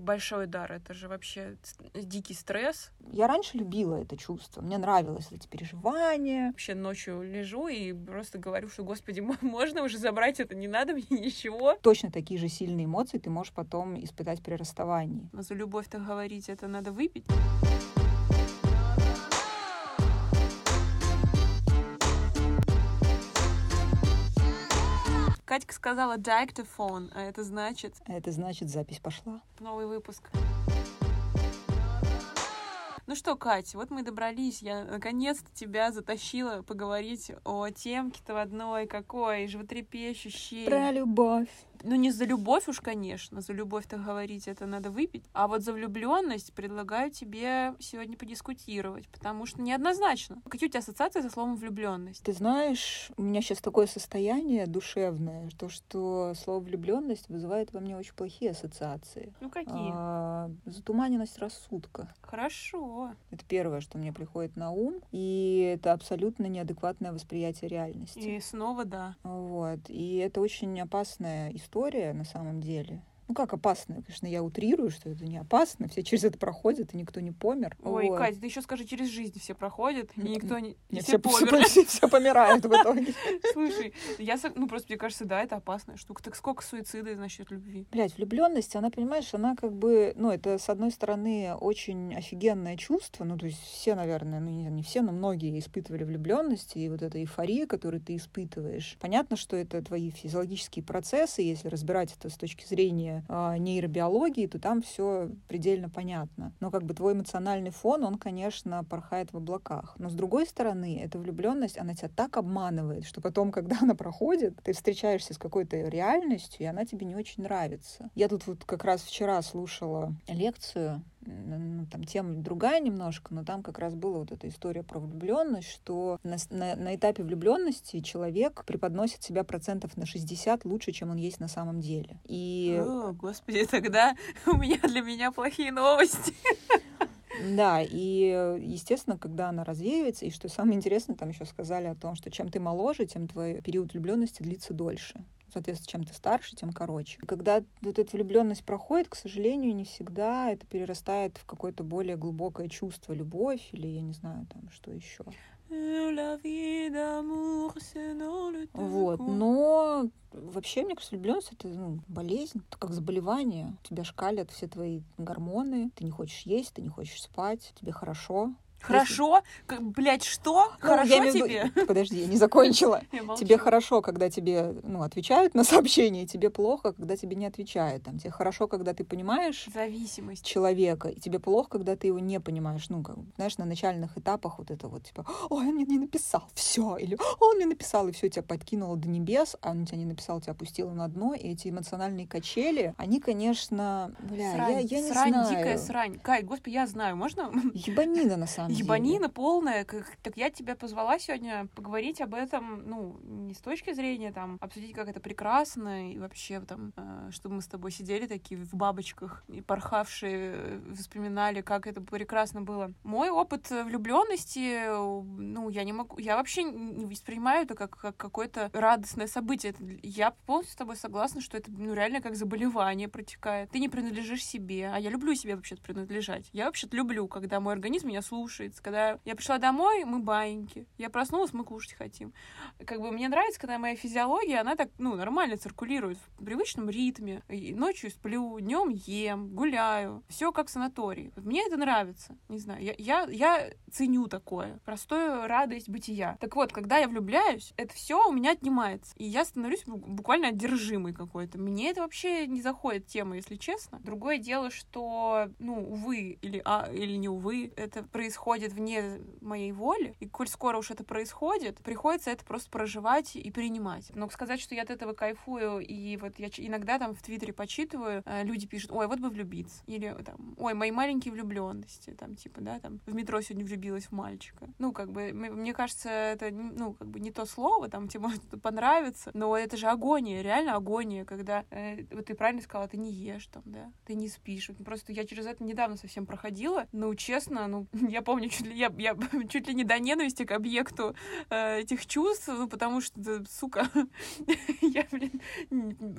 это большой дар, это же вообще дикий стресс. Я раньше любила это чувство, мне нравилось эти переживания. Вообще ночью лежу и просто говорю, что, господи, можно уже забрать это, не надо мне ничего. Точно такие же сильные эмоции ты можешь потом испытать при расставании. Но за любовь-то говорить, это надо выпить. Катька сказала диктофон, а это значит... А это значит, запись пошла. Новый выпуск. Ну что, Катя, вот мы добрались. Я наконец-то тебя затащила поговорить о темке-то в одной, какой животрепещущей. Про любовь. Ну, не за любовь уж, конечно, за любовь-то говорить это надо выпить, а вот за влюбленность предлагаю тебе сегодня подискутировать, потому что неоднозначно. Какие у тебя ассоциации со словом влюбленность? Ты знаешь, у меня сейчас такое состояние душевное, то, что слово влюбленность вызывает во мне очень плохие ассоциации. Ну, какие? А, затуманенность рассудка. Хорошо. Это первое, что мне приходит на ум, и это абсолютно неадекватное восприятие реальности. И снова да. Вот. И это очень опасная история история на самом деле ну как опасно, конечно, я утрирую, что это не опасно, все через это проходят, и никто не помер. Ой, вот. Катя, ты еще скажи, через жизнь все проходят, и никто не... Нет, все, все, все, все помирают в итоге. Слушай, я, ну просто мне кажется, да, это опасная штука. Так сколько суицида насчет любви? Блять, влюбленность, она, понимаешь, она как бы, ну это с одной стороны очень офигенное чувство, ну то есть все, наверное, ну не, не все, но многие испытывали влюбленность, и вот эта эйфория, которую ты испытываешь. Понятно, что это твои физиологические процессы, если разбирать это с точки зрения э, нейробиологии, то там все предельно понятно. Но как бы твой эмоциональный фон, он, конечно, порхает в облаках. Но с другой стороны, эта влюбленность, она тебя так обманывает, что потом, когда она проходит, ты встречаешься с какой-то реальностью, и она тебе не очень нравится. Я тут вот как раз вчера слушала лекцию ну, там тема другая немножко, но там как раз была вот эта история про влюбленность, что на, на, на этапе влюбленности человек преподносит себя процентов на 60 лучше, чем он есть на самом деле. И... О, господи, тогда у меня для меня плохие новости. Да, и, естественно, когда она развеивается, и что самое интересное, там еще сказали о том, что чем ты моложе, тем твой период влюбленности длится дольше. Соответственно, чем ты старше, тем короче. Когда вот эта влюбленность проходит, к сожалению, не всегда это перерастает в какое-то более глубокое чувство, любовь или я не знаю там что еще. Вот, но вообще, мне кажется, влюбленность это ну, болезнь, это как заболевание. Тебя шкалят все твои гормоны, ты не хочешь есть, ты не хочешь спать, тебе хорошо, Хорошо? Если... Блять, что? Ну, хорошо я тебе? Виду... Подожди, я не закончила. тебе хорошо, когда тебе ну, отвечают на сообщения, тебе плохо, когда тебе не отвечают. Там, тебе хорошо, когда ты понимаешь Зависимость. человека, и тебе плохо, когда ты его не понимаешь. Ну, как, знаешь, на начальных этапах вот это вот, типа, ой, он мне не написал, все, или он мне написал, и все тебя подкинуло до небес, а он тебя не написал, тебя опустило на дно, и эти эмоциональные качели, они, конечно, бля, срань, я, я не срань, знаю. дикая срань. Кай, господи, я знаю, можно? Ебанина, на самом. Ебанина полная. Как, так я тебя позвала сегодня поговорить об этом, ну, не с точки зрения там обсудить, как это прекрасно, и вообще там, э, чтобы мы с тобой сидели такие в бабочках и порхавшие, э, вспоминали, как это прекрасно было. Мой опыт влюбленности, ну, я не могу, я вообще не воспринимаю это как, как какое-то радостное событие. Я полностью с тобой согласна, что это, ну, реально как заболевание протекает. Ты не принадлежишь себе, а я люблю себе вообще-то принадлежать. Я вообще-то люблю, когда мой организм меня слушается, когда я пришла домой, мы баиньки. Я проснулась, мы кушать хотим. Как бы мне нравится, когда моя физиология, она так, ну, нормально циркулирует в привычном ритме. И ночью сплю, днем ем, гуляю. Все как в санатории. Мне это нравится. Не знаю, я, я, я ценю такое. Простую радость бытия. Так вот, когда я влюбляюсь, это все у меня отнимается. И я становлюсь буквально одержимой какой-то. Мне это вообще не заходит тема, если честно. Другое дело, что, ну, увы, или, а, или не увы, это происходит вне моей воли, и коль скоро уж это происходит, приходится это просто проживать и принимать. Но сказать, что я от этого кайфую, и вот я иногда там в Твиттере почитываю, э, люди пишут, ой, вот бы влюбиться, или там, ой, мои маленькие влюбленности, там, типа, да, там, в метро сегодня влюбилась в мальчика. Ну, как бы, мне кажется, это, ну, как бы не то слово, там, тебе может понравиться, но это же агония, реально агония, когда, э, вот ты правильно сказала, ты не ешь там, да, ты не спишь. Просто я через это недавно совсем проходила, ну, честно, ну, я помню, меня чуть ли, я, я чуть ли не до ненависти к объекту э, этих чувств, ну, потому что, сука, я, блин,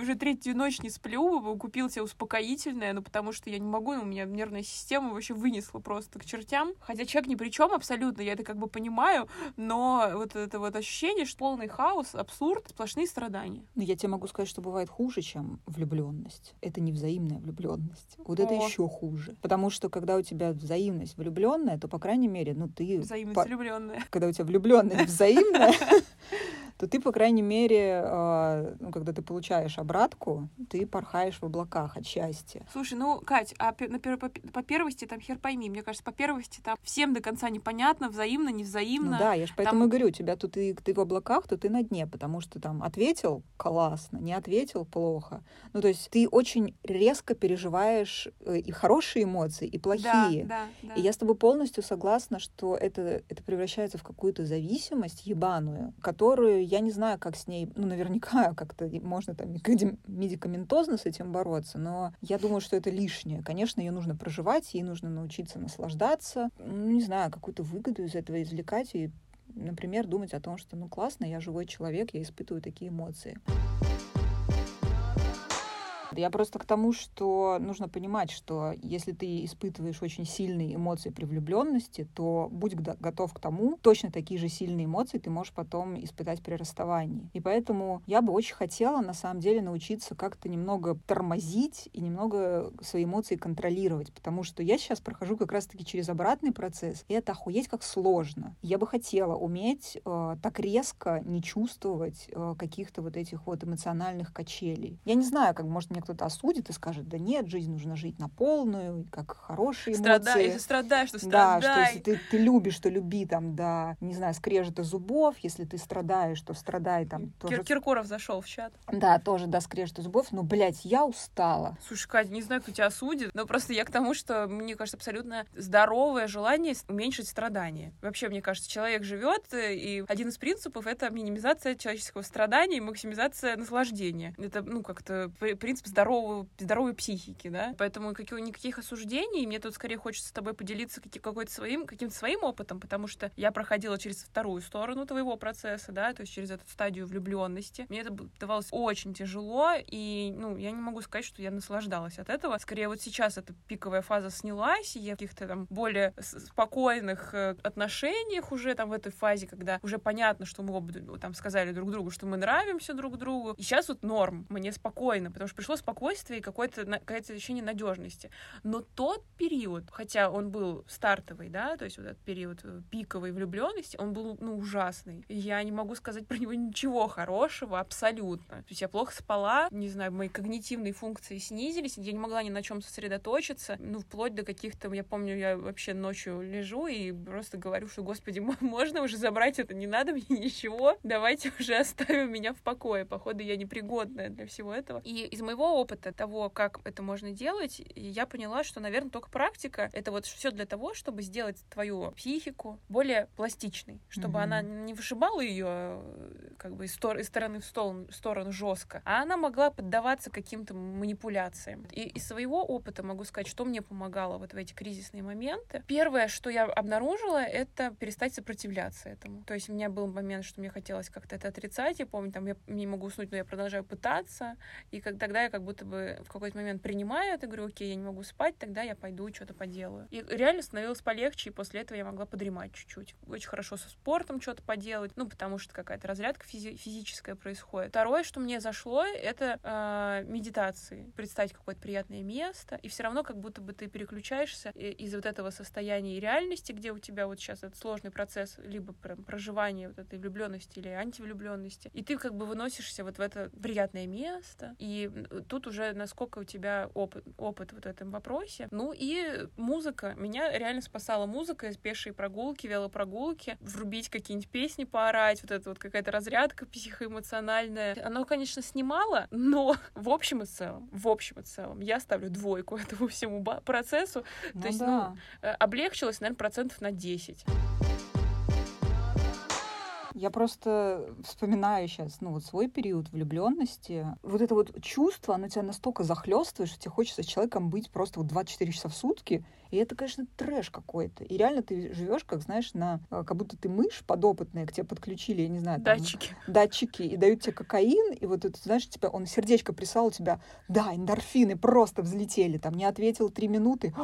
уже третью ночь не сплю, купил себе успокоительное, ну, потому что я не могу, у меня нервная система вообще вынесла просто к чертям. Хотя человек ни при чем абсолютно, я это как бы понимаю, но вот это вот ощущение, что полный хаос, абсурд, сплошные страдания. Но я тебе могу сказать, что бывает хуже, чем влюбленность. Это не взаимная влюбленность. Вот О. это еще хуже. Потому что когда у тебя взаимность влюбленная, то, по крайней мере, ну ты... По... влюбленная. Когда у тебя влюбленность взаимная, то ты, по крайней мере, э, ну, когда ты получаешь обратку, ты порхаешь в облаках от счастья. Слушай, ну, Кать, а по, по, по первости там хер пойми, мне кажется, по первости там всем до конца непонятно, взаимно, невзаимно. Ну да, я же поэтому там... и говорю, у тебя тут ты, ты в облаках, то ты на дне, потому что там ответил классно, не ответил плохо. Ну, то есть ты очень резко переживаешь э, и хорошие эмоции, и плохие. Да, да, да. И я с тобой полностью согласна, что это, это превращается в какую-то зависимость ебаную, которую я не знаю, как с ней, ну, наверняка как-то можно там медикаментозно с этим бороться, но я думаю, что это лишнее. Конечно, ее нужно проживать, ей нужно научиться наслаждаться, ну, не знаю, какую-то выгоду из этого извлекать и, например, думать о том, что, ну, классно, я живой человек, я испытываю такие эмоции. Я просто к тому, что нужно понимать, что если ты испытываешь очень сильные эмоции при влюбленности, то будь готов к тому, точно такие же сильные эмоции ты можешь потом испытать при расставании. И поэтому я бы очень хотела, на самом деле, научиться как-то немного тормозить и немного свои эмоции контролировать, потому что я сейчас прохожу как раз-таки через обратный процесс, и это охуеть как сложно. Я бы хотела уметь э, так резко не чувствовать э, каких-то вот этих вот эмоциональных качелей. Я не знаю, как, может, мне меня кто-то осудит и скажет, да нет, жизнь нужно жить на полную, как хорошие эмоции. Страдай, если страдаешь, то страдай. Да, что если ты, ты любишь, то люби там, да, не знаю, скрежета зубов, если ты страдаешь, то страдай там. Тоже... Кир Киркоров зашел в чат. Да, тоже, да, скрежета зубов, но, блядь, я устала. Слушай, Катя, не знаю, кто тебя осудит, но просто я к тому, что, мне кажется, абсолютно здоровое желание уменьшить страдания. Вообще, мне кажется, человек живет, э, и один из принципов — это минимизация человеческого страдания и максимизация наслаждения. Это, ну, как-то принцип здоровую, здоровой психики, да. Поэтому никаких, никаких осуждений. Мне тут скорее хочется с тобой поделиться какой-то своим, каким-то своим опытом, потому что я проходила через вторую сторону твоего процесса, да, то есть через эту стадию влюбленности. Мне это давалось очень тяжело, и, ну, я не могу сказать, что я наслаждалась от этого. Скорее, вот сейчас эта пиковая фаза снялась, и я в каких-то там более спокойных э, отношениях уже там в этой фазе, когда уже понятно, что мы оба там сказали друг другу, что мы нравимся друг другу. И сейчас вот норм, мне спокойно, потому что пришло спокойствие и какое-то какое-то ощущение надежности. Но тот период, хотя он был стартовый, да, то есть вот этот период э, пиковой влюбленности, он был ну ужасный. Я не могу сказать про него ничего хорошего абсолютно. То есть я плохо спала, не знаю, мои когнитивные функции снизились, я не могла ни на чем сосредоточиться, ну вплоть до каких-то, я помню, я вообще ночью лежу и просто говорю, что, господи, можно уже забрать это, не надо мне ничего, давайте уже оставим меня в покое. Походу, я непригодная для всего этого. И из моего опыта того, как это можно делать, я поняла, что, наверное, только практика — это вот все для того, чтобы сделать твою психику более пластичной, чтобы mm-hmm. она не вышибала ее э, как бы из, стор- из стороны в сторону, в сторону жестко, а она могла поддаваться каким-то манипуляциям. И из своего опыта могу сказать, что мне помогало вот в эти кризисные моменты. Первое, что я обнаружила, это перестать сопротивляться этому. То есть у меня был момент, что мне хотелось как-то это отрицать. Я помню, там я не могу уснуть, но я продолжаю пытаться. И как, тогда я как будто бы в какой-то момент принимаю это, говорю, окей, я не могу спать, тогда я пойду что-то поделаю. И реально становилось полегче, и после этого я могла подремать чуть-чуть. Очень хорошо со спортом что-то поделать, ну, потому что какая-то разрядка физи- физическая происходит. Второе, что мне зашло, это э, медитации. Представить какое-то приятное место, и все равно как будто бы ты переключаешься из вот этого состояния реальности, где у тебя вот сейчас этот сложный процесс либо прям проживания вот этой влюбленности или антивлюбленности, и ты как бы выносишься вот в это приятное место, и тут уже насколько у тебя опыт, опыт вот в этом вопросе. Ну и музыка. Меня реально спасала музыка из пешей прогулки, велопрогулки. Врубить какие-нибудь песни, поорать, вот это вот какая-то разрядка психоэмоциональная. Оно, конечно, снимало, но в общем и целом, в общем и целом, я ставлю двойку этому всему процессу. Ну То есть, да. ну, э, облегчилось, наверное, процентов на 10. Я просто вспоминаю сейчас, ну, вот свой период влюбленности. Вот это вот чувство, оно тебя настолько захлестывает, что тебе хочется с человеком быть просто вот 24 часа в сутки. И это, конечно, трэш какой-то. И реально ты живешь, как знаешь, на э, как будто ты мышь подопытная, к тебе подключили, я не знаю, там, датчики. Датчики, и дают тебе кокаин, и вот это, знаешь, тебя, он сердечко прислал у тебя, да, эндорфины просто взлетели, там, не ответил три минуты,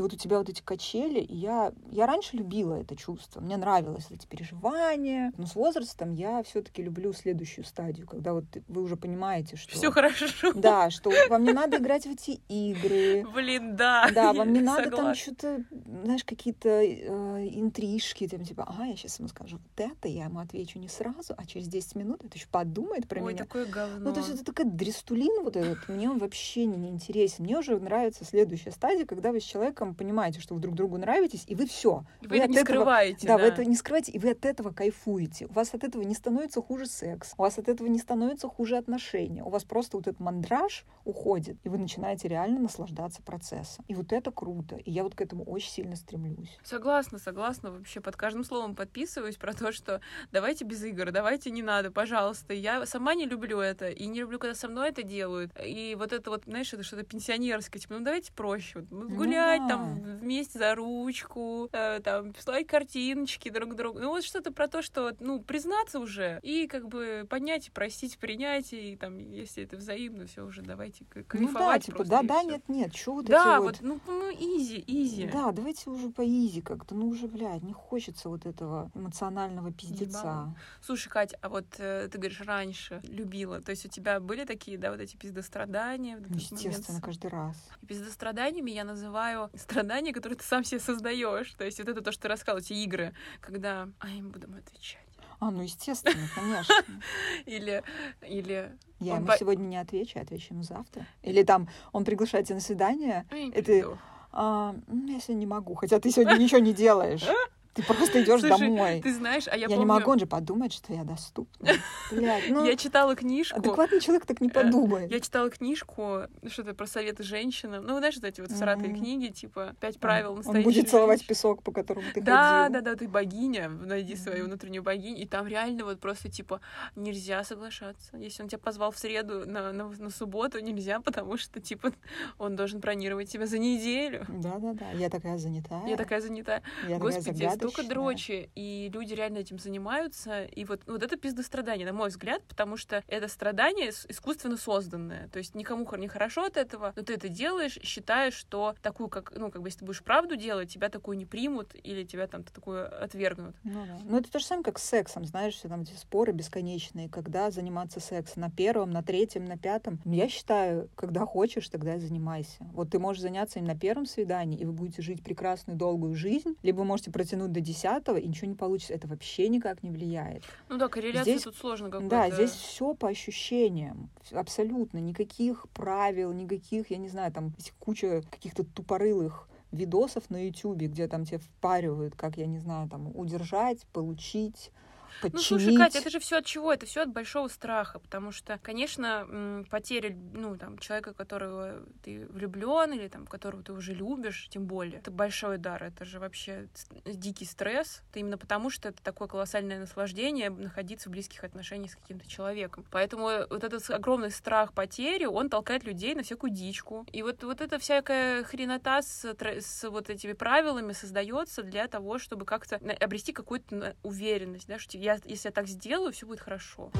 и вот у тебя вот эти качели, и я, я раньше любила это чувство, мне нравилось эти переживания, но с возрастом я все-таки люблю следующую стадию, когда вот вы уже понимаете, что... Все хорошо. Да, что вам не надо играть в эти игры. Блин, да. Да, вам не надо там что-то, знаешь, какие-то э, интрижки, там типа, ага, я сейчас ему скажу вот это, я ему отвечу не сразу, а через 10 минут это еще подумает про Ой, меня. такое говно. Ну, то есть это такая дрестулин вот этот, мне он вообще не интересен. Мне уже нравится следующая стадия, когда вы с человеком понимаете, что вы друг другу нравитесь, и вы все. Вы, вы это не этого, скрываете. Да, да, вы это не скрываете, и вы от этого кайфуете. У вас от этого не становится хуже секс, у вас от этого не становится хуже отношения. У вас просто вот этот мандраж уходит, и вы начинаете реально наслаждаться процессом. И вот это круто. И я вот к этому очень сильно стремлюсь. Согласна, согласна. Вообще под каждым словом подписываюсь про то, что давайте без игр, давайте не надо, пожалуйста. Я сама не люблю это, и не люблю, когда со мной это делают. И вот это вот, знаешь, это что-то пенсионерское, типа, ну давайте проще. Вот, ну гулять ну, да. Там вместе за ручку, э, там, слать картиночки друг другу. Ну вот что-то про то, что, ну, признаться уже и как бы понять, простить, принять, и там, если это взаимно, все уже давайте кайфовать. Ну да, типа, да, да, нет, нет, что вот Да, эти вот, вот, ну, ну, изи, изи. Да, давайте уже по изи как-то, ну уже, блядь, не хочется вот этого эмоционального пиздеца. Ебало. Слушай, Катя, а вот э, ты говоришь, раньше любила, то есть у тебя были такие, да, вот эти пиздострадания? Ну, естественно, момент... каждый раз. И пиздостраданиями я называю страдания, которые ты сам себе создаешь. То есть вот это то, что ты рассказал, эти игры, когда, а я им буду отвечать. А, ну естественно, конечно. Или, или я ему по... сегодня не отвечу, отвечу ему завтра. Или там он приглашает тебя на свидание, и ты, а, я сегодня не могу, хотя ты сегодня ничего не делаешь. Ты просто идешь домой. Ты знаешь, а я, я помню... не могу, он же подумать, что я доступна. Блядь, ну... Я читала книжку. Адекватный человек так не э, подумает. Я читала книжку, что-то про советы женщинам. Ну, знаешь, вот эти вот сратые книги, типа «Пять правил настоящей Он будет целовать песок, по которому ты Да, да, да, ты богиня, найди свою внутреннюю богиню. И там реально вот просто, типа, нельзя соглашаться. Если он тебя позвал в среду на, на, на субботу, нельзя, потому что, типа, он должен бронировать тебя за неделю. Да-да-да, я такая занятая. Я такая занятая. Господи, столько дрочи, и люди реально этим занимаются. И вот, вот это пиздострадание, на мой взгляд, потому что это страдание искусственно созданное. То есть никому не хорошо от этого, но ты это делаешь, считаешь, что такую, как, ну, как бы, если ты будешь правду делать, тебя такую не примут или тебя там такую отвергнут. Ну, да. ну это то же самое, как с сексом, знаешь, все там эти споры бесконечные, когда заниматься сексом на первом, на третьем, на пятом. Я считаю, когда хочешь, тогда и занимайся. Вот ты можешь заняться им на первом свидании, и вы будете жить прекрасную долгую жизнь, либо можете протянуть до десятого, и ничего не получится. Это вообще никак не влияет. Ну да, корреляция здесь, тут сложно какой-то. Да, здесь все по ощущениям. Абсолютно. Никаких правил, никаких, я не знаю, там куча каких-то тупорылых видосов на Ютубе, где там тебе впаривают, как, я не знаю, там, удержать, получить, подчинить. Ну, слушай, Катя, это же все от чего? Это все от большого страха, потому что, конечно, потеря, ну, там, человека, которого ты влюблен или там, которого ты уже любишь, тем более, это большой удар, это же вообще дикий стресс, это именно потому, что это такое колоссальное наслаждение находиться в близких отношениях с каким-то человеком. Поэтому вот этот огромный страх потери, он толкает людей на всякую дичку. И вот, вот эта всякая хренота с, с вот этими правилами создается для того, чтобы как-то обрести какую-то уверенность, да, что я, если я так сделаю, все будет хорошо.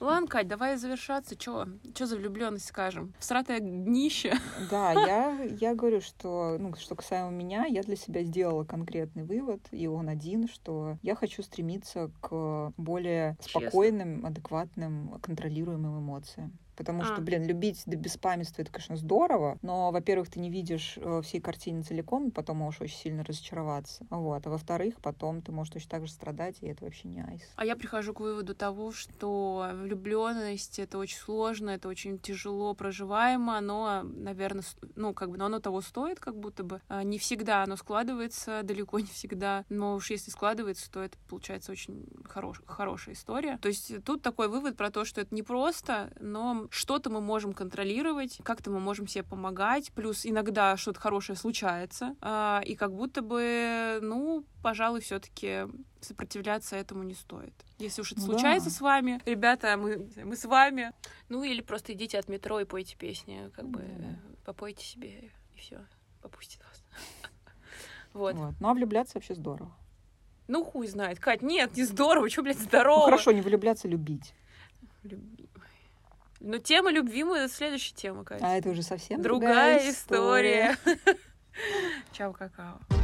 Ладно, Кать, давай завершаться. Чё? Чё за влюбленность скажем? Всратое днище. Да, я, я говорю, что, ну, что касаемо меня, я для себя сделала конкретный вывод, и он один, что я хочу стремиться к более Честно. спокойным, адекватным, контролируемым эмоциям. Потому а. что, блин, любить до беспамятства это, конечно, здорово, но, во-первых, ты не видишь э, всей картины целиком, и потом можешь очень сильно разочароваться. Вот. А во-вторых, потом ты можешь точно так же страдать, и это вообще не айс. А я прихожу к выводу того, что влюбленность это очень сложно, это очень тяжело проживаемо, но, наверное, ну, как бы, но оно того стоит, как будто бы. А, не всегда оно складывается, далеко не всегда, но уж если складывается, то это получается очень хорош, хорошая история. То есть тут такой вывод про то, что это не просто, но что-то мы можем контролировать, как-то мы можем себе помогать, плюс иногда что-то хорошее случается, а, и как будто бы, ну, пожалуй, все-таки сопротивляться этому не стоит. Если уж это Ну случается да. с вами, ребята, мы, мы с вами. Ну или просто идите от метро и пойте песни, как бы Да. попойте себе и все, попустит вас. Вот. Вот. Ну, а влюбляться вообще здорово. Ну хуй знает. Кать, нет, не здорово, что, блядь, Ну, здорово. хорошо, не влюбляться, любить. Люби- Но тема любви мы следующая тема, Кать. А это уже совсем Другая история. Чао, какао.